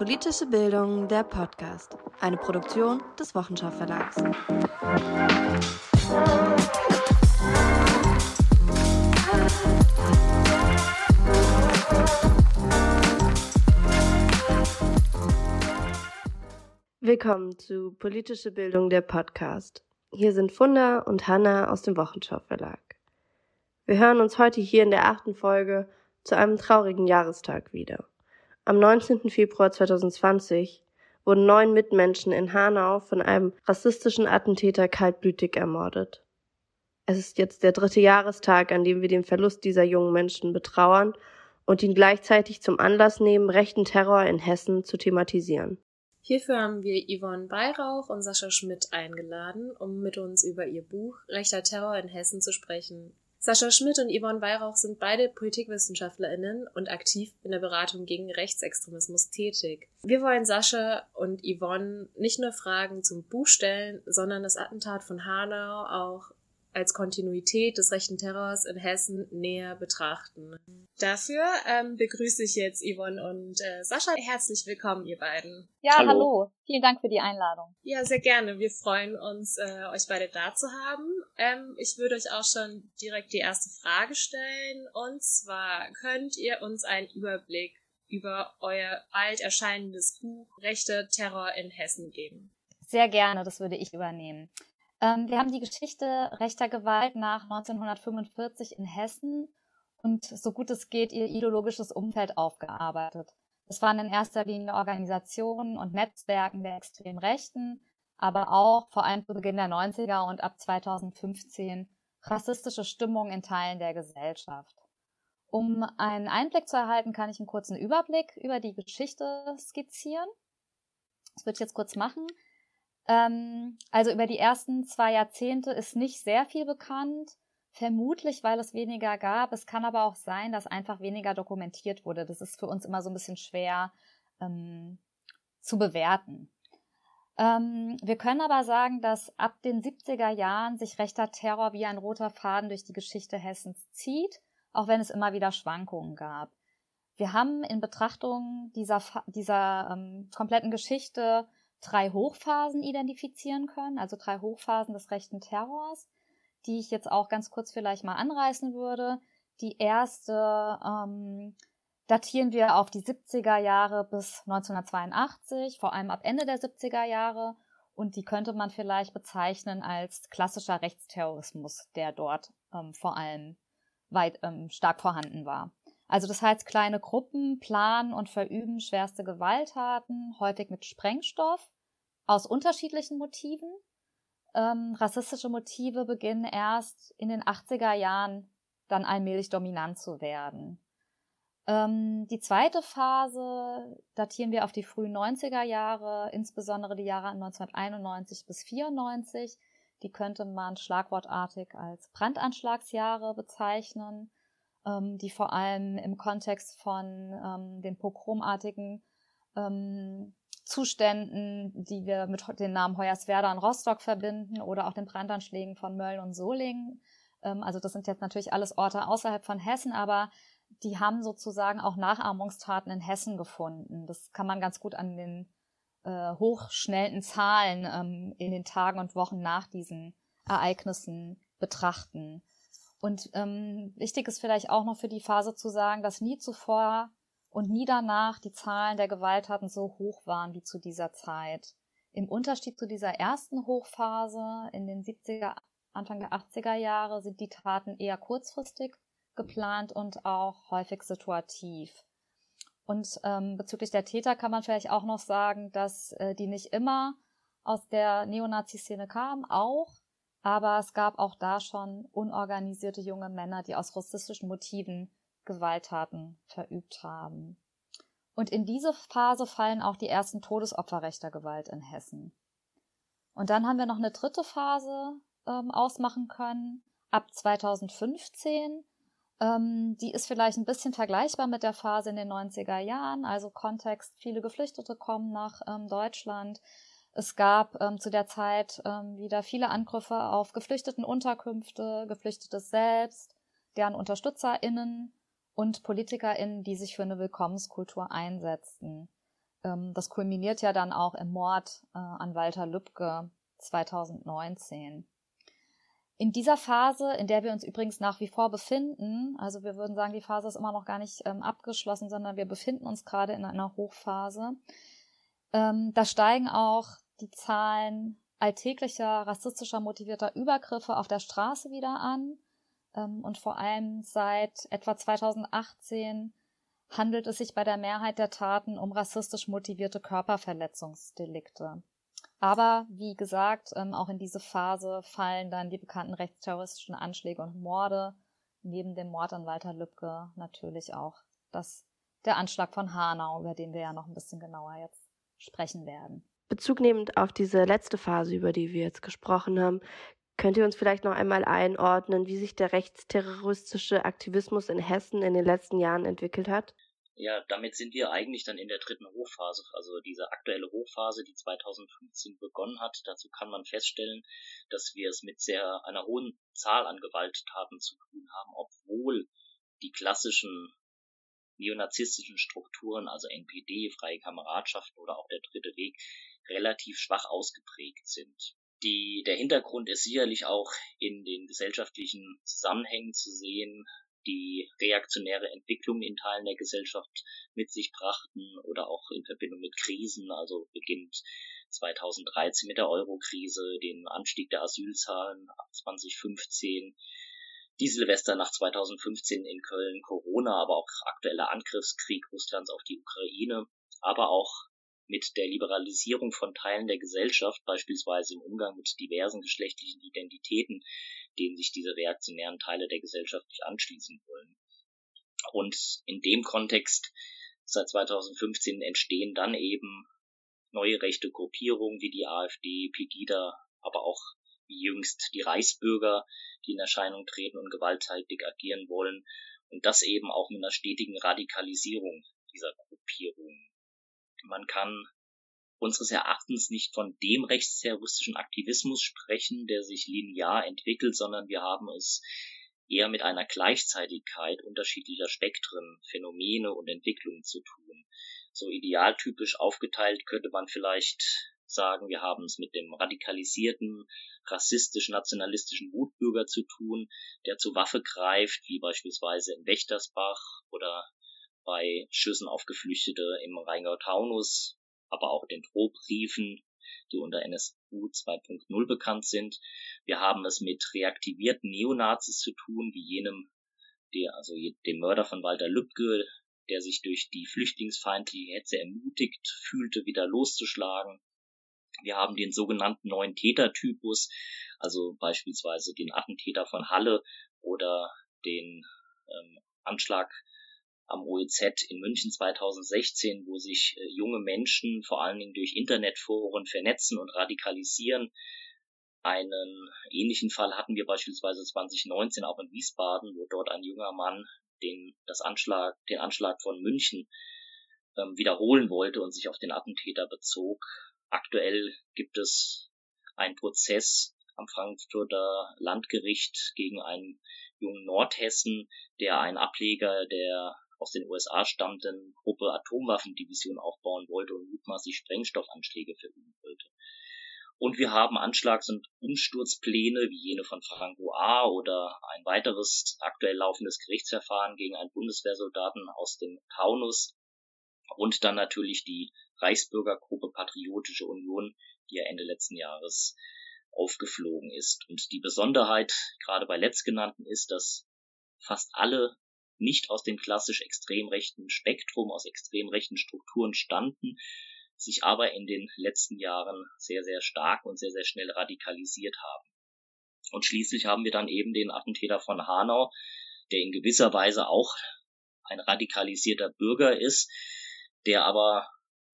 Politische Bildung, der Podcast. Eine Produktion des Wochenschau Verlags. Willkommen zu Politische Bildung, der Podcast. Hier sind Funda und Hanna aus dem Wochenschau Verlag. Wir hören uns heute hier in der achten Folge zu einem traurigen Jahrestag wieder. Am 19. Februar 2020 wurden neun Mitmenschen in Hanau von einem rassistischen Attentäter kaltblütig ermordet. Es ist jetzt der dritte Jahrestag, an dem wir den Verlust dieser jungen Menschen betrauern und ihn gleichzeitig zum Anlass nehmen, rechten Terror in Hessen zu thematisieren. Hierfür haben wir Yvonne Weihrauch und Sascha Schmidt eingeladen, um mit uns über ihr Buch Rechter Terror in Hessen zu sprechen. Sascha Schmidt und Yvonne Weihrauch sind beide PolitikwissenschaftlerInnen und aktiv in der Beratung gegen Rechtsextremismus tätig. Wir wollen Sascha und Yvonne nicht nur Fragen zum Buch stellen, sondern das Attentat von Hanau auch als Kontinuität des rechten Terrors in Hessen näher betrachten. Dafür ähm, begrüße ich jetzt Yvonne und äh, Sascha. Herzlich willkommen, ihr beiden. Ja, hallo. hallo. Vielen Dank für die Einladung. Ja, sehr gerne. Wir freuen uns, äh, euch beide da zu haben. Ähm, ich würde euch auch schon direkt die erste Frage stellen. Und zwar, könnt ihr uns einen Überblick über euer bald erscheinendes Buch Rechte Terror in Hessen geben? Sehr gerne, das würde ich übernehmen. Ähm, wir haben die Geschichte rechter Gewalt nach 1945 in Hessen und so gut es geht ihr ideologisches Umfeld aufgearbeitet. Es waren in erster Linie Organisationen und Netzwerken der extremen Rechten, aber auch vor allem zu Beginn der 90er und ab 2015 rassistische Stimmung in Teilen der Gesellschaft. Um einen Einblick zu erhalten, kann ich einen kurzen Überblick über die Geschichte skizzieren. Das würde ich jetzt kurz machen. Ähm, also über die ersten zwei Jahrzehnte ist nicht sehr viel bekannt. Vermutlich, weil es weniger gab. Es kann aber auch sein, dass einfach weniger dokumentiert wurde. Das ist für uns immer so ein bisschen schwer ähm, zu bewerten. Ähm, wir können aber sagen, dass ab den 70er Jahren sich rechter Terror wie ein roter Faden durch die Geschichte Hessens zieht, auch wenn es immer wieder Schwankungen gab. Wir haben in Betrachtung dieser, dieser ähm, kompletten Geschichte drei Hochphasen identifizieren können, also drei Hochphasen des rechten Terrors, die ich jetzt auch ganz kurz vielleicht mal anreißen würde. Die erste ähm, datieren wir auf die 70er Jahre bis 1982, vor allem ab Ende der 70er Jahre. Und die könnte man vielleicht bezeichnen als klassischer Rechtsterrorismus, der dort ähm, vor allem weit ähm, stark vorhanden war. Also das heißt, kleine Gruppen planen und verüben schwerste Gewalttaten, häufig mit Sprengstoff, aus unterschiedlichen Motiven. Ähm, rassistische Motive beginnen erst in den 80er Jahren dann allmählich dominant zu werden. Ähm, die zweite Phase datieren wir auf die frühen 90er Jahre, insbesondere die Jahre 1991 bis 94. Die könnte man schlagwortartig als Brandanschlagsjahre bezeichnen ähm, die vor allem im Kontext von ähm, den pogromartigen ähm, Zuständen, die wir mit den Namen Hoyerswerda und Rostock verbinden oder auch den Brandanschlägen von Mölln und Solingen. Ähm, also das sind jetzt natürlich alles Orte außerhalb von Hessen, aber die haben sozusagen auch Nachahmungstaten in Hessen gefunden. Das kann man ganz gut an den äh, hochschnellen Zahlen ähm, in den Tagen und Wochen nach diesen Ereignissen betrachten. Und ähm, wichtig ist vielleicht auch noch für die Phase zu sagen, dass nie zuvor und nie danach die Zahlen der Gewalttaten so hoch waren wie zu dieser Zeit. Im Unterschied zu dieser ersten Hochphase in den 70er, Anfang der 80er Jahre sind die Taten eher kurzfristig geplant und auch häufig situativ. Und ähm, bezüglich der Täter kann man vielleicht auch noch sagen, dass äh, die nicht immer aus der Neonazi-Szene kamen, auch, aber es gab auch da schon unorganisierte junge Männer, die aus rassistischen Motiven Gewalttaten verübt haben. Und in diese Phase fallen auch die ersten Todesopfer rechter Gewalt in Hessen. Und dann haben wir noch eine dritte Phase ähm, ausmachen können, ab 2015. Ähm, die ist vielleicht ein bisschen vergleichbar mit der Phase in den 90er Jahren, also Kontext, viele Geflüchtete kommen nach ähm, Deutschland. Es gab ähm, zu der Zeit ähm, wieder viele Angriffe auf geflüchteten Unterkünfte, Geflüchtete selbst, deren UnterstützerInnen und PolitikerInnen, die sich für eine Willkommenskultur einsetzten. Ähm, das kulminiert ja dann auch im Mord äh, an Walter Lübcke 2019. In dieser Phase, in der wir uns übrigens nach wie vor befinden, also wir würden sagen, die Phase ist immer noch gar nicht ähm, abgeschlossen, sondern wir befinden uns gerade in einer Hochphase, ähm, da steigen auch die Zahlen alltäglicher rassistischer motivierter Übergriffe auf der Straße wieder an. Ähm, und vor allem seit etwa 2018 handelt es sich bei der Mehrheit der Taten um rassistisch motivierte Körperverletzungsdelikte. Aber wie gesagt, ähm, auch in diese Phase fallen dann die bekannten rechtsterroristischen Anschläge und Morde, neben dem Mord an Walter Lübcke natürlich auch das, der Anschlag von Hanau, über den wir ja noch ein bisschen genauer jetzt sprechen werden. Bezug nehmend auf diese letzte Phase, über die wir jetzt gesprochen haben, könnt ihr uns vielleicht noch einmal einordnen, wie sich der rechtsterroristische Aktivismus in Hessen in den letzten Jahren entwickelt hat? Ja, damit sind wir eigentlich dann in der dritten Hochphase, also diese aktuelle Hochphase, die 2015 begonnen hat. Dazu kann man feststellen, dass wir es mit sehr einer hohen Zahl an Gewalttaten zu tun haben, obwohl die klassischen neonazistischen Strukturen, also NPD, freie Kameradschaften oder auch der dritte Weg, relativ schwach ausgeprägt sind. Die, der Hintergrund ist sicherlich auch in den gesellschaftlichen Zusammenhängen zu sehen, die reaktionäre Entwicklungen in Teilen der Gesellschaft mit sich brachten oder auch in Verbindung mit Krisen, also beginnt 2013 mit der Euro-Krise, den Anstieg der Asylzahlen ab 2015, die Silvester nach 2015 in Köln, Corona, aber auch aktueller Angriffskrieg Russlands auf die Ukraine, aber auch mit der Liberalisierung von Teilen der Gesellschaft, beispielsweise im Umgang mit diversen geschlechtlichen Identitäten, denen sich diese reaktionären Teile der Gesellschaft nicht anschließen wollen. Und in dem Kontext seit 2015 entstehen dann eben neue rechte Gruppierungen wie die AfD, Pegida, aber auch wie jüngst die Reichsbürger, die in Erscheinung treten und gewalttätig agieren wollen. Und das eben auch mit einer stetigen Radikalisierung dieser Gruppierungen. Man kann unseres Erachtens nicht von dem rechtsterroristischen Aktivismus sprechen, der sich linear entwickelt, sondern wir haben es eher mit einer Gleichzeitigkeit unterschiedlicher Spektren, Phänomene und Entwicklungen zu tun. So idealtypisch aufgeteilt könnte man vielleicht sagen, wir haben es mit dem radikalisierten, rassistisch-nationalistischen Wutbürger zu tun, der zur Waffe greift, wie beispielsweise in Wächtersbach oder bei Schüssen auf Geflüchtete im Rheingau-Taunus aber auch den Drohbriefen, die unter NSU 2.0 bekannt sind. Wir haben es mit reaktivierten Neonazis zu tun, wie jenem, der, also dem Mörder von Walter Lübcke, der sich durch die flüchtlingsfeindliche Hetze ermutigt fühlte, wieder loszuschlagen. Wir haben den sogenannten neuen Tätertypus, also beispielsweise den Attentäter von Halle oder den ähm, Anschlag am OEZ in München 2016, wo sich äh, junge Menschen vor allen Dingen durch Internetforen vernetzen und radikalisieren. Einen ähnlichen Fall hatten wir beispielsweise 2019 auch in Wiesbaden, wo dort ein junger Mann den, das Anschlag, den Anschlag von München ähm, wiederholen wollte und sich auf den Attentäter bezog. Aktuell gibt es einen Prozess am Frankfurter Landgericht gegen einen jungen Nordhessen, der ein Ableger der aus den USA stammenden Gruppe Atomwaffendivision aufbauen wollte und mutmaßlich Sprengstoffanschläge verüben wollte. Und wir haben Anschlags- und Umsturzpläne wie jene von Franco A. oder ein weiteres aktuell laufendes Gerichtsverfahren gegen einen Bundeswehrsoldaten aus dem Taunus und dann natürlich die Reichsbürgergruppe Patriotische Union, die ja Ende letzten Jahres aufgeflogen ist. Und die Besonderheit gerade bei letztgenannten ist, dass fast alle nicht aus dem klassisch extrem rechten Spektrum, aus extrem rechten Strukturen standen, sich aber in den letzten Jahren sehr, sehr stark und sehr, sehr schnell radikalisiert haben. Und schließlich haben wir dann eben den Attentäter von Hanau, der in gewisser Weise auch ein radikalisierter Bürger ist, der aber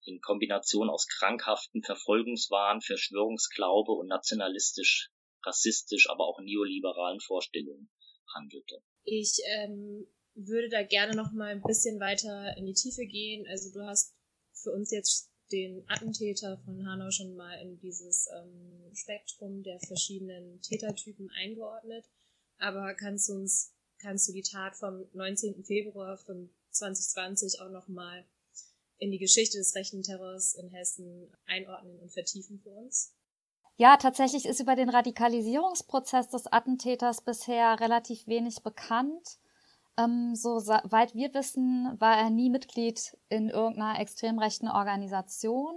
in Kombination aus krankhaften Verfolgungswahn, Verschwörungsglaube und nationalistisch, rassistisch, aber auch neoliberalen Vorstellungen handelte. Ich ähm, würde da gerne noch mal ein bisschen weiter in die Tiefe gehen. Also du hast für uns jetzt den Attentäter von Hanau schon mal in dieses ähm, Spektrum der verschiedenen Tätertypen eingeordnet. Aber kannst du uns, kannst du die Tat vom 19. Februar von 2020 auch noch mal in die Geschichte des rechten Terrors in Hessen einordnen und vertiefen für uns? Ja, tatsächlich ist über den Radikalisierungsprozess des Attentäters bisher relativ wenig bekannt. Ähm, soweit wir wissen, war er nie Mitglied in irgendeiner extrem rechten Organisation.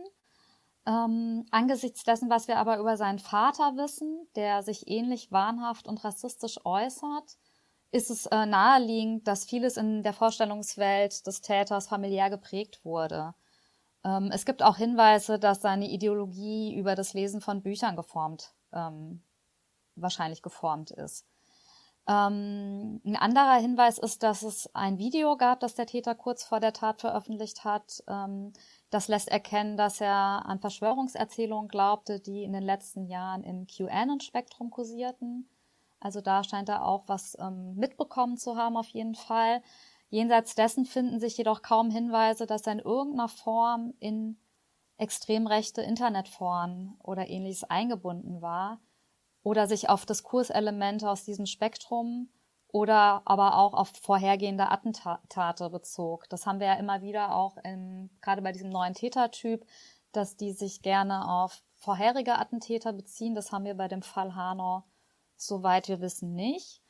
Ähm, angesichts dessen, was wir aber über seinen Vater wissen, der sich ähnlich wahnhaft und rassistisch äußert, ist es äh, naheliegend, dass vieles in der Vorstellungswelt des Täters familiär geprägt wurde. Ähm, es gibt auch Hinweise, dass seine Ideologie über das Lesen von Büchern geformt, ähm, wahrscheinlich geformt ist. Ähm, ein anderer Hinweis ist, dass es ein Video gab, das der Täter kurz vor der Tat veröffentlicht hat. Ähm, das lässt erkennen, dass er an Verschwörungserzählungen glaubte, die in den letzten Jahren im QAnon-Spektrum kursierten. Also da scheint er auch was ähm, mitbekommen zu haben, auf jeden Fall. Jenseits dessen finden sich jedoch kaum Hinweise, dass er in irgendeiner Form in extrem rechte Internetforen oder ähnliches eingebunden war oder sich auf Diskurselemente aus diesem Spektrum oder aber auch auf vorhergehende Attentate bezog. Das haben wir ja immer wieder auch in, gerade bei diesem neuen Tätertyp, dass die sich gerne auf vorherige Attentäter beziehen. Das haben wir bei dem Fall Hanau, soweit wir wissen, nicht.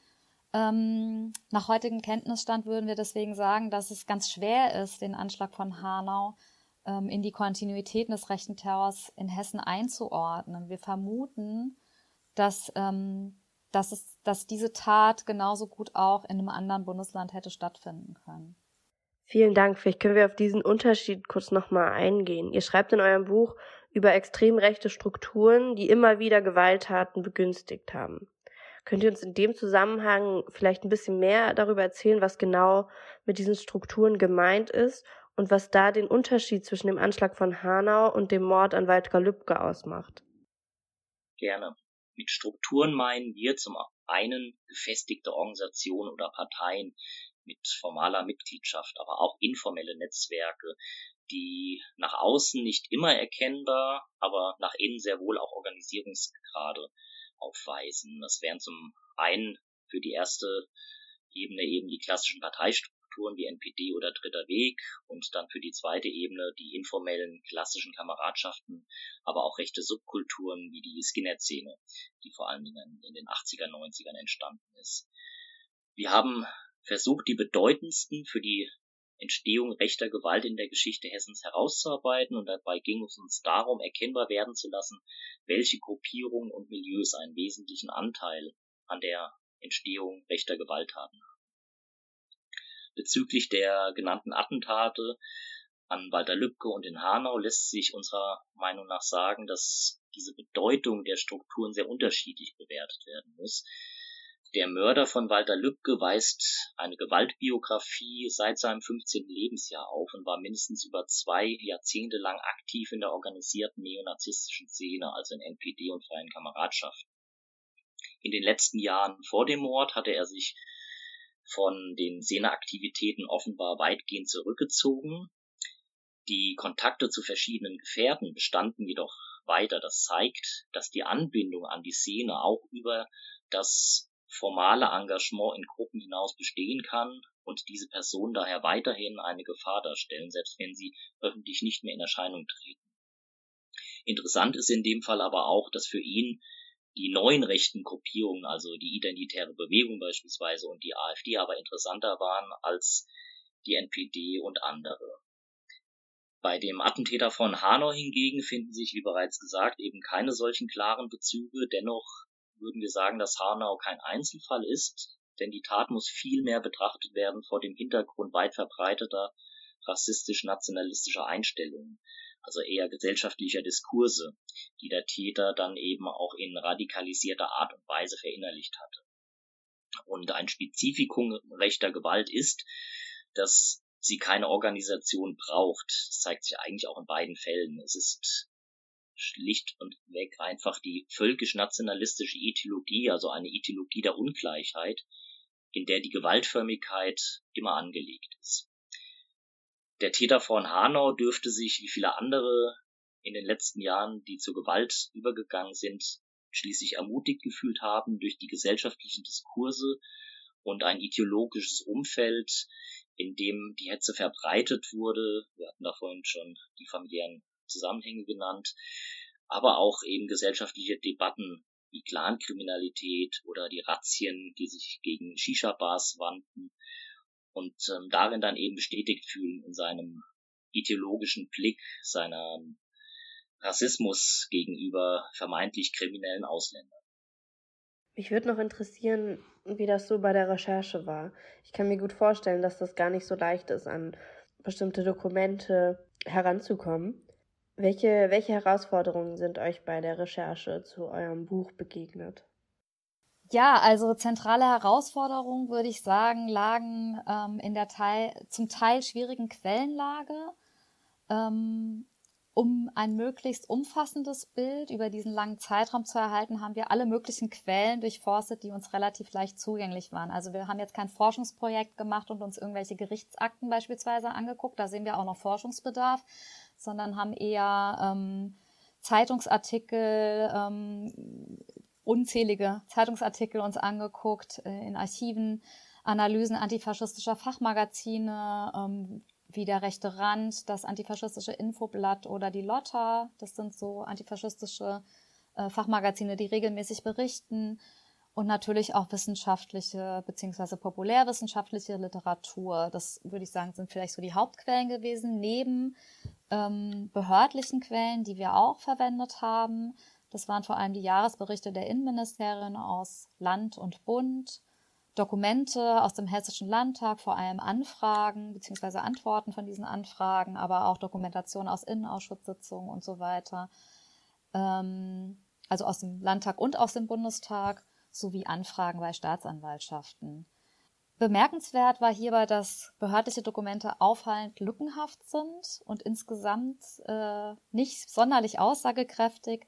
Ähm, nach heutigem Kenntnisstand würden wir deswegen sagen, dass es ganz schwer ist, den Anschlag von Hanau ähm, in die Kontinuitäten des rechten Terrors in Hessen einzuordnen. Wir vermuten, dass, ähm, dass, es, dass diese Tat genauso gut auch in einem anderen Bundesland hätte stattfinden können. Vielen Dank. Vielleicht können wir auf diesen Unterschied kurz nochmal eingehen. Ihr schreibt in eurem Buch über extrem rechte Strukturen, die immer wieder Gewalttaten begünstigt haben. Könnt ihr uns in dem Zusammenhang vielleicht ein bisschen mehr darüber erzählen, was genau mit diesen Strukturen gemeint ist und was da den Unterschied zwischen dem Anschlag von Hanau und dem Mord an Waldgar Lübcke ausmacht? Gerne. Mit Strukturen meinen wir zum einen gefestigte Organisationen oder Parteien mit formaler Mitgliedschaft, aber auch informelle Netzwerke, die nach außen nicht immer erkennbar, aber nach innen sehr wohl auch Organisierungsgrade aufweisen. Das wären zum einen für die erste Ebene eben die klassischen Parteistrukturen wie NPD oder Dritter Weg und dann für die zweite Ebene die informellen klassischen Kameradschaften, aber auch rechte Subkulturen wie die Skinhead-Szene, die vor allen Dingen in den 80er, 90ern entstanden ist. Wir haben versucht, die bedeutendsten für die Entstehung rechter Gewalt in der Geschichte Hessens herauszuarbeiten und dabei ging es uns darum, erkennbar werden zu lassen, welche Gruppierungen und Milieus einen wesentlichen Anteil an der Entstehung rechter Gewalttaten haben. Bezüglich der genannten Attentate an Walter Lübcke und in Hanau lässt sich unserer Meinung nach sagen, dass diese Bedeutung der Strukturen sehr unterschiedlich bewertet werden muss. Der Mörder von Walter Lübcke weist eine Gewaltbiografie seit seinem 15. Lebensjahr auf und war mindestens über zwei Jahrzehnte lang aktiv in der organisierten neonazistischen Szene, also in NPD und freien Kameradschaften. In den letzten Jahren vor dem Mord hatte er sich von den Szeneaktivitäten offenbar weitgehend zurückgezogen. Die Kontakte zu verschiedenen Gefährten bestanden jedoch weiter. Das zeigt, dass die Anbindung an die Szene auch über das formale Engagement in Gruppen hinaus bestehen kann und diese Personen daher weiterhin eine Gefahr darstellen, selbst wenn sie öffentlich nicht mehr in Erscheinung treten. Interessant ist in dem Fall aber auch, dass für ihn die neuen rechten Gruppierungen, also die Identitäre Bewegung beispielsweise und die AfD aber interessanter waren als die NPD und andere. Bei dem Attentäter von Hanau hingegen finden sich, wie bereits gesagt, eben keine solchen klaren Bezüge. Dennoch würden wir sagen, dass Hanau kein Einzelfall ist, denn die Tat muss viel mehr betrachtet werden vor dem Hintergrund weit verbreiteter rassistisch-nationalistischer Einstellungen, also eher gesellschaftlicher Diskurse, die der Täter dann eben auch in radikalisierter Art und Weise verinnerlicht hatte. Und ein Spezifikum rechter Gewalt ist, dass sie keine Organisation braucht. Das zeigt sich eigentlich auch in beiden Fällen. Es ist schlicht und weg einfach die völkisch-nationalistische Ideologie, also eine Ideologie der Ungleichheit, in der die Gewaltförmigkeit immer angelegt ist. Der Täter von Hanau dürfte sich, wie viele andere in den letzten Jahren, die zur Gewalt übergegangen sind, schließlich ermutigt gefühlt haben durch die gesellschaftlichen Diskurse und ein ideologisches Umfeld, in dem die Hetze verbreitet wurde. Wir hatten da vorhin schon die familiären Zusammenhänge genannt, aber auch eben gesellschaftliche Debatten wie Clankriminalität oder die Razzien, die sich gegen Shisha-Bars wandten und ähm, darin dann eben bestätigt fühlen in seinem ideologischen Blick, seiner Rassismus gegenüber vermeintlich kriminellen Ausländern. Mich würde noch interessieren, wie das so bei der Recherche war. Ich kann mir gut vorstellen, dass das gar nicht so leicht ist, an bestimmte Dokumente heranzukommen. Welche, welche Herausforderungen sind euch bei der Recherche zu eurem Buch begegnet? Ja, also zentrale Herausforderungen, würde ich sagen, lagen ähm, in der Teil, zum Teil schwierigen Quellenlage. Ähm, um ein möglichst umfassendes Bild über diesen langen Zeitraum zu erhalten, haben wir alle möglichen Quellen durchforstet, die uns relativ leicht zugänglich waren. Also wir haben jetzt kein Forschungsprojekt gemacht und uns irgendwelche Gerichtsakten beispielsweise angeguckt. Da sehen wir auch noch Forschungsbedarf, sondern haben eher ähm, Zeitungsartikel, ähm, unzählige Zeitungsartikel uns angeguckt äh, in Archiven, Analysen antifaschistischer Fachmagazine, ähm, wie der rechte Rand, das antifaschistische Infoblatt oder die Lotta. Das sind so antifaschistische äh, Fachmagazine, die regelmäßig berichten. Und natürlich auch wissenschaftliche beziehungsweise populärwissenschaftliche Literatur. Das würde ich sagen, sind vielleicht so die Hauptquellen gewesen, neben ähm, behördlichen Quellen, die wir auch verwendet haben. Das waren vor allem die Jahresberichte der Innenministerien aus Land und Bund, Dokumente aus dem Hessischen Landtag, vor allem Anfragen bzw. Antworten von diesen Anfragen, aber auch Dokumentation aus Innenausschusssitzungen und so weiter. Ähm, also aus dem Landtag und aus dem Bundestag sowie Anfragen bei Staatsanwaltschaften. Bemerkenswert war hierbei, dass behördliche Dokumente auffallend lückenhaft sind und insgesamt äh, nicht sonderlich aussagekräftig,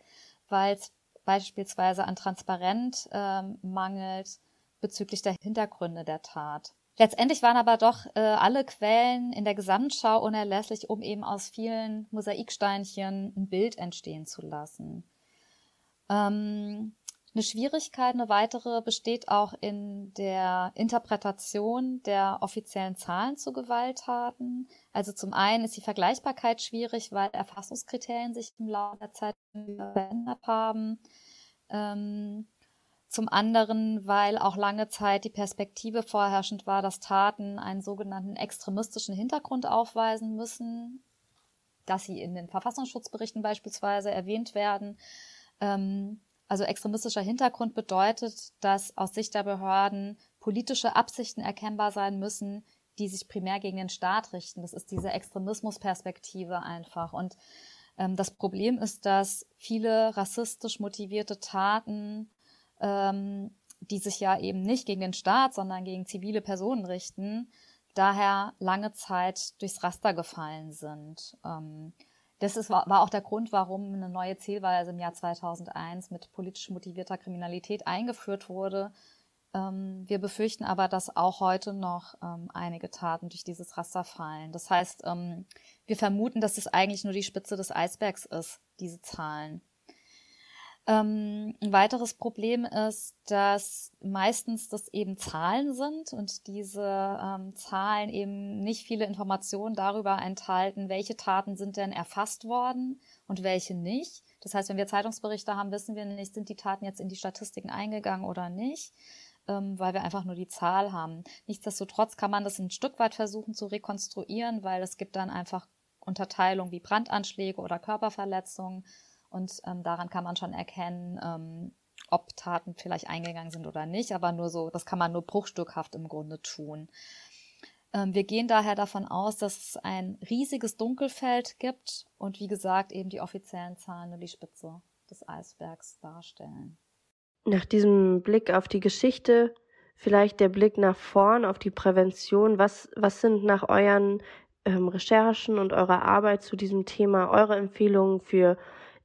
weil es beispielsweise an Transparent äh, mangelt, bezüglich der Hintergründe der Tat. Letztendlich waren aber doch äh, alle Quellen in der Gesamtschau unerlässlich, um eben aus vielen Mosaiksteinchen ein Bild entstehen zu lassen. Ähm, eine Schwierigkeit, eine weitere, besteht auch in der Interpretation der offiziellen Zahlen zu Gewalttaten. Also zum einen ist die Vergleichbarkeit schwierig, weil Erfassungskriterien sich im Laufe der Zeit verändert haben. Ähm, zum anderen, weil auch lange Zeit die Perspektive vorherrschend war, dass Taten einen sogenannten extremistischen Hintergrund aufweisen müssen, dass sie in den Verfassungsschutzberichten beispielsweise erwähnt werden. Ähm, also extremistischer Hintergrund bedeutet, dass aus Sicht der Behörden politische Absichten erkennbar sein müssen, die sich primär gegen den Staat richten. Das ist diese Extremismusperspektive einfach. Und ähm, das Problem ist, dass viele rassistisch motivierte Taten ähm, die sich ja eben nicht gegen den Staat, sondern gegen zivile Personen richten, daher lange Zeit durchs Raster gefallen sind. Ähm, das ist, war, auch der Grund, warum eine neue Zielweise im Jahr 2001 mit politisch motivierter Kriminalität eingeführt wurde. Ähm, wir befürchten aber, dass auch heute noch ähm, einige Taten durch dieses Raster fallen. Das heißt, ähm, wir vermuten, dass es eigentlich nur die Spitze des Eisbergs ist, diese Zahlen. Ähm, ein weiteres Problem ist, dass meistens das eben Zahlen sind und diese ähm, Zahlen eben nicht viele Informationen darüber enthalten, welche Taten sind denn erfasst worden und welche nicht. Das heißt, wenn wir Zeitungsberichte haben, wissen wir nicht, sind die Taten jetzt in die Statistiken eingegangen oder nicht, ähm, weil wir einfach nur die Zahl haben. Nichtsdestotrotz kann man das ein Stück weit versuchen zu rekonstruieren, weil es gibt dann einfach Unterteilungen wie Brandanschläge oder Körperverletzungen und ähm, daran kann man schon erkennen, ähm, ob Taten vielleicht eingegangen sind oder nicht, aber nur so, das kann man nur bruchstückhaft im Grunde tun. Ähm, wir gehen daher davon aus, dass es ein riesiges Dunkelfeld gibt und wie gesagt eben die offiziellen Zahlen nur die Spitze des Eisbergs darstellen. Nach diesem Blick auf die Geschichte, vielleicht der Blick nach vorn auf die Prävention, was, was sind nach euren ähm, Recherchen und eurer Arbeit zu diesem Thema eure Empfehlungen für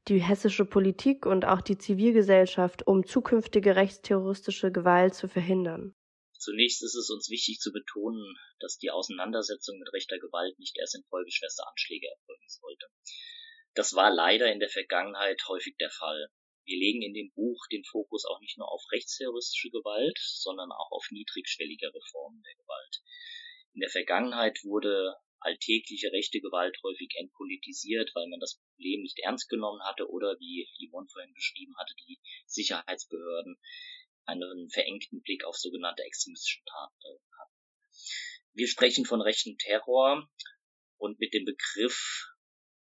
die hessische Politik und auch die Zivilgesellschaft, um zukünftige rechtsterroristische Gewalt zu verhindern? Zunächst ist es uns wichtig zu betonen, dass die Auseinandersetzung mit rechter Gewalt nicht erst infolge schwerster Anschläge erfolgen sollte. Das war leider in der Vergangenheit häufig der Fall. Wir legen in dem Buch den Fokus auch nicht nur auf rechtsterroristische Gewalt, sondern auch auf niedrigschwelligere Formen der Gewalt. In der Vergangenheit wurde alltägliche rechte Gewalt häufig entpolitisiert, weil man das Problem nicht ernst genommen hatte oder, wie Yvonne vorhin beschrieben hatte, die Sicherheitsbehörden einen verengten Blick auf sogenannte extremistische Taten hatten. Wir sprechen von rechten Terror und mit dem Begriff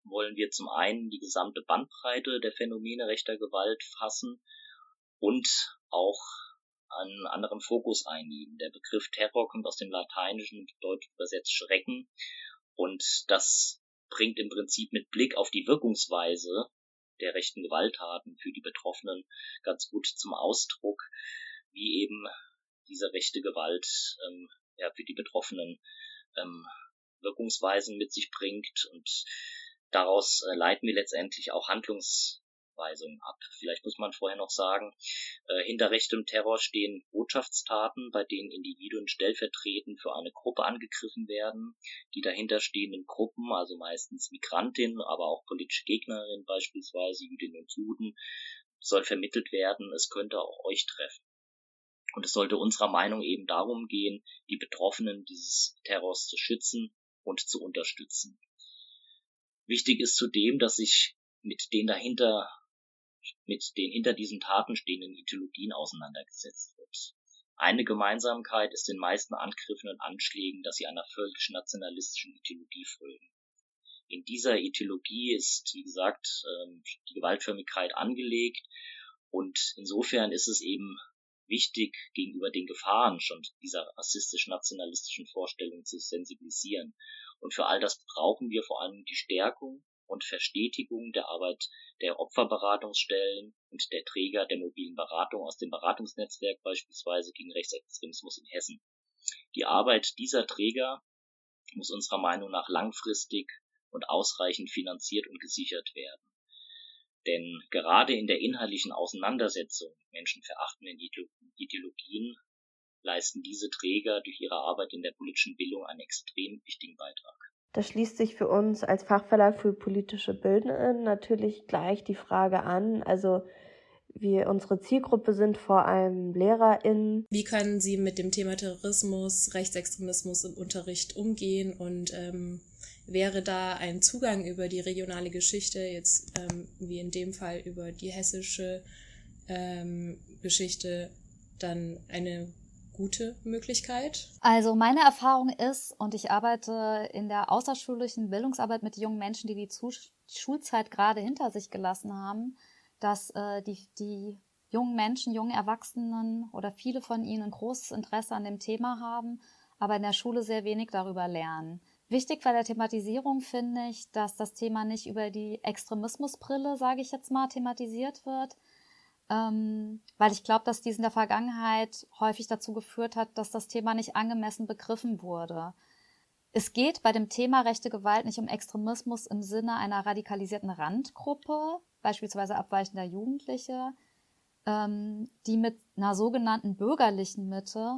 wollen wir zum einen die gesamte Bandbreite der Phänomene rechter Gewalt fassen und auch einen anderen Fokus einnehmen. Der Begriff Terror kommt aus dem Lateinischen und bedeutet übersetzt Schrecken und das bringt im Prinzip mit Blick auf die Wirkungsweise der rechten Gewalttaten für die Betroffenen ganz gut zum Ausdruck, wie eben diese rechte Gewalt ähm, ja, für die Betroffenen ähm, Wirkungsweisen mit sich bringt und daraus äh, leiten wir letztendlich auch Handlungsweisungen ab. Vielleicht muss man vorher noch sagen, äh, hinter rechtem Terror stehen Botschaftstaten, bei denen Individuen stellvertretend für eine Gruppe angegriffen werden. Die dahinterstehenden Gruppen, also meistens Migrantinnen, aber auch politische Gegnerinnen, beispielsweise Jüdinnen und Juden, soll vermittelt werden, es könnte auch euch treffen. Und es sollte unserer Meinung eben darum gehen, die Betroffenen dieses Terrors zu schützen und zu unterstützen. Wichtig ist zudem, dass sich mit den dahinter, mit den hinter diesen Taten stehenden Ideologien auseinandergesetzt wird. Eine Gemeinsamkeit ist den meisten Angriffen und Anschlägen, dass sie einer völkisch-nationalistischen Ideologie folgen. In dieser Ideologie ist, wie gesagt, ähm, die Gewaltförmigkeit angelegt und insofern ist es eben wichtig, gegenüber den Gefahren schon dieser rassistisch-nationalistischen Vorstellung zu sensibilisieren. Und für all das brauchen wir vor allem die Stärkung und Verstetigung der Arbeit der Opferberatungsstellen und der Träger der mobilen Beratung aus dem Beratungsnetzwerk beispielsweise gegen Rechtsextremismus in Hessen. Die Arbeit dieser Träger muss unserer Meinung nach langfristig und ausreichend finanziert und gesichert werden. Denn gerade in der inhaltlichen Auseinandersetzung menschenverachtenden Ideologien leisten diese Träger durch ihre Arbeit in der politischen Bildung einen extrem wichtigen Beitrag. Da schließt sich für uns als Fachverlag für politische Bildenden natürlich gleich die Frage an, also wir, unsere Zielgruppe sind vor allem LehrerInnen. Wie können Sie mit dem Thema Terrorismus, Rechtsextremismus im Unterricht umgehen und ähm, wäre da ein Zugang über die regionale Geschichte, jetzt ähm, wie in dem Fall über die hessische ähm, Geschichte, dann eine gute Möglichkeit? Also meine Erfahrung ist, und ich arbeite in der außerschulischen Bildungsarbeit mit jungen Menschen, die die Schulzeit gerade hinter sich gelassen haben, dass äh, die, die jungen Menschen, jungen Erwachsenen oder viele von ihnen ein großes Interesse an dem Thema haben, aber in der Schule sehr wenig darüber lernen. Wichtig bei der Thematisierung finde ich, dass das Thema nicht über die Extremismusbrille, sage ich jetzt mal, thematisiert wird, ähm, weil ich glaube, dass dies in der Vergangenheit häufig dazu geführt hat, dass das Thema nicht angemessen begriffen wurde. Es geht bei dem Thema rechte Gewalt nicht um Extremismus im Sinne einer radikalisierten Randgruppe, beispielsweise abweichender Jugendliche, ähm, die mit einer sogenannten bürgerlichen Mitte,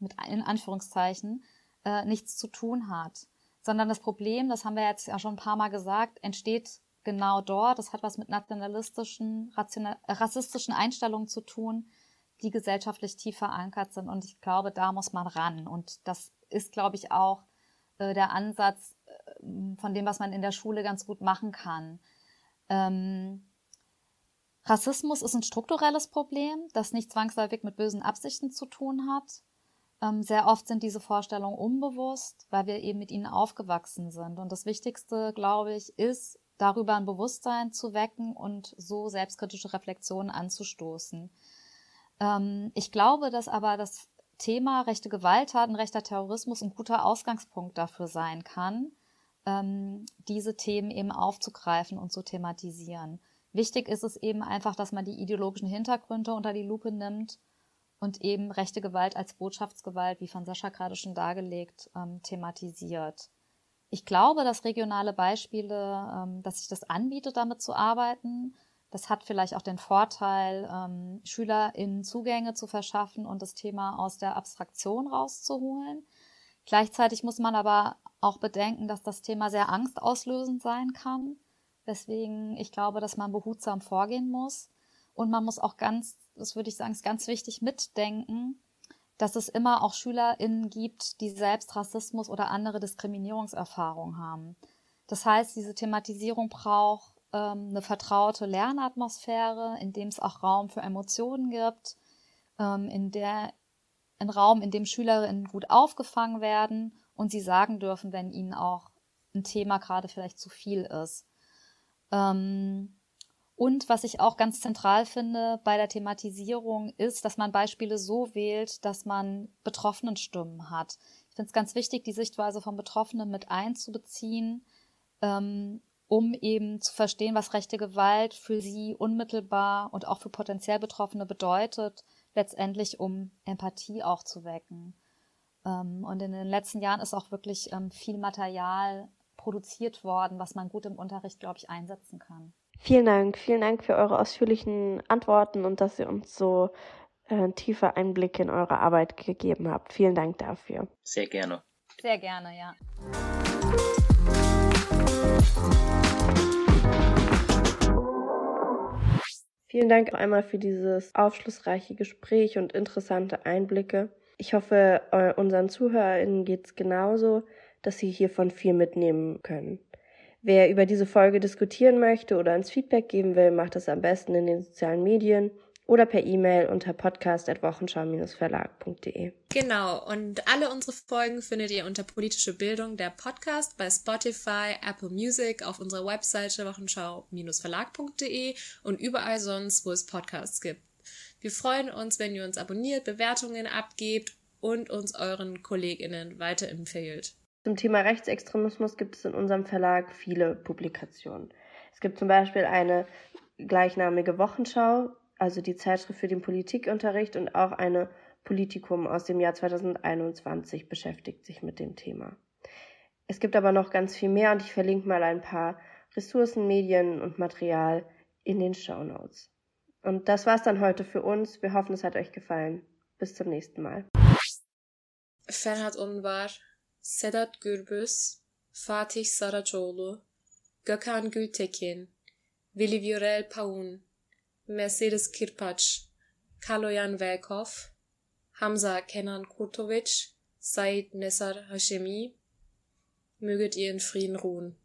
mit in Anführungszeichen, äh, nichts zu tun hat. Sondern das Problem, das haben wir jetzt ja schon ein paar Mal gesagt, entsteht genau dort. Das hat was mit nationalistischen, rassistischen Einstellungen zu tun, die gesellschaftlich tief verankert sind. Und ich glaube, da muss man ran. Und das ist, glaube ich, auch äh, der Ansatz äh, von dem, was man in der Schule ganz gut machen kann. Ähm, Rassismus ist ein strukturelles Problem, das nicht zwangsläufig mit bösen Absichten zu tun hat. Ähm, sehr oft sind diese Vorstellungen unbewusst, weil wir eben mit ihnen aufgewachsen sind. Und das Wichtigste, glaube ich, ist, darüber ein Bewusstsein zu wecken und so selbstkritische Reflexionen anzustoßen. Ähm, ich glaube, dass aber das Thema rechte Gewalttaten, rechter Terrorismus ein guter Ausgangspunkt dafür sein kann, ähm, diese Themen eben aufzugreifen und zu thematisieren. Wichtig ist es eben einfach, dass man die ideologischen Hintergründe unter die Lupe nimmt und eben rechte Gewalt als Botschaftsgewalt, wie von Sascha gerade schon dargelegt, ähm, thematisiert. Ich glaube, dass regionale Beispiele, ähm, dass sich das anbietet, damit zu arbeiten. Das hat vielleicht auch den Vorteil, ähm, SchülerInnen Zugänge zu verschaffen und das Thema aus der Abstraktion rauszuholen. Gleichzeitig muss man aber auch bedenken, dass das Thema sehr angstauslösend sein kann. Weswegen ich glaube, dass man behutsam vorgehen muss. Und man muss auch ganz, das würde ich sagen, ist ganz wichtig mitdenken, dass es immer auch SchülerInnen gibt, die selbst Rassismus oder andere Diskriminierungserfahrungen haben. Das heißt, diese Thematisierung braucht ähm, eine vertraute Lernatmosphäre, in dem es auch Raum für Emotionen gibt, ähm, in der ein Raum, in dem Schülerinnen gut aufgefangen werden und sie sagen dürfen, wenn ihnen auch ein Thema gerade vielleicht zu viel ist. Ähm, und was ich auch ganz zentral finde bei der Thematisierung ist, dass man Beispiele so wählt, dass man betroffenen Stimmen hat. Ich finde es ganz wichtig, die Sichtweise von Betroffenen mit einzubeziehen, ähm, um eben zu verstehen, was rechte Gewalt für sie unmittelbar und auch für potenziell Betroffene bedeutet, letztendlich um Empathie auch zu wecken. Ähm, und in den letzten Jahren ist auch wirklich ähm, viel Material produziert worden, was man gut im Unterricht, glaube ich, einsetzen kann. Vielen Dank, vielen Dank für eure ausführlichen Antworten und dass ihr uns so äh, tiefe Einblicke in eure Arbeit gegeben habt. Vielen Dank dafür. Sehr gerne. Sehr gerne, ja. Vielen Dank einmal für dieses aufschlussreiche Gespräch und interessante Einblicke. Ich hoffe, unseren ZuhörerInnen geht es genauso, dass sie hiervon viel mitnehmen können. Wer über diese Folge diskutieren möchte oder uns Feedback geben will, macht das am besten in den sozialen Medien oder per E-Mail unter podcast.wochenschau-verlag.de. Genau, und alle unsere Folgen findet ihr unter politische Bildung, der Podcast bei Spotify, Apple Music, auf unserer Webseite wochenschau-verlag.de und überall sonst, wo es Podcasts gibt. Wir freuen uns, wenn ihr uns abonniert, Bewertungen abgebt und uns euren KollegInnen weiterempfehlt. Zum Thema Rechtsextremismus gibt es in unserem Verlag viele Publikationen. Es gibt zum Beispiel eine gleichnamige Wochenschau, also die Zeitschrift für den Politikunterricht und auch eine Politikum aus dem Jahr 2021 beschäftigt sich mit dem Thema. Es gibt aber noch ganz viel mehr und ich verlinke mal ein paar Ressourcen, Medien und Material in den Show Notes. Und das war's dann heute für uns. Wir hoffen, es hat euch gefallen. Bis zum nächsten Mal. Ferhat Unvar Sedat Gürbüz, Fatih Saracoğlu, Gökhan Gültekin, Vili Viorel Paun, Mercedes Kirpac, Kaloyan Velkov, Hamza Kenan Kurtovic, Said Nessar Hashemi, möget ihr in Frieden ruhen.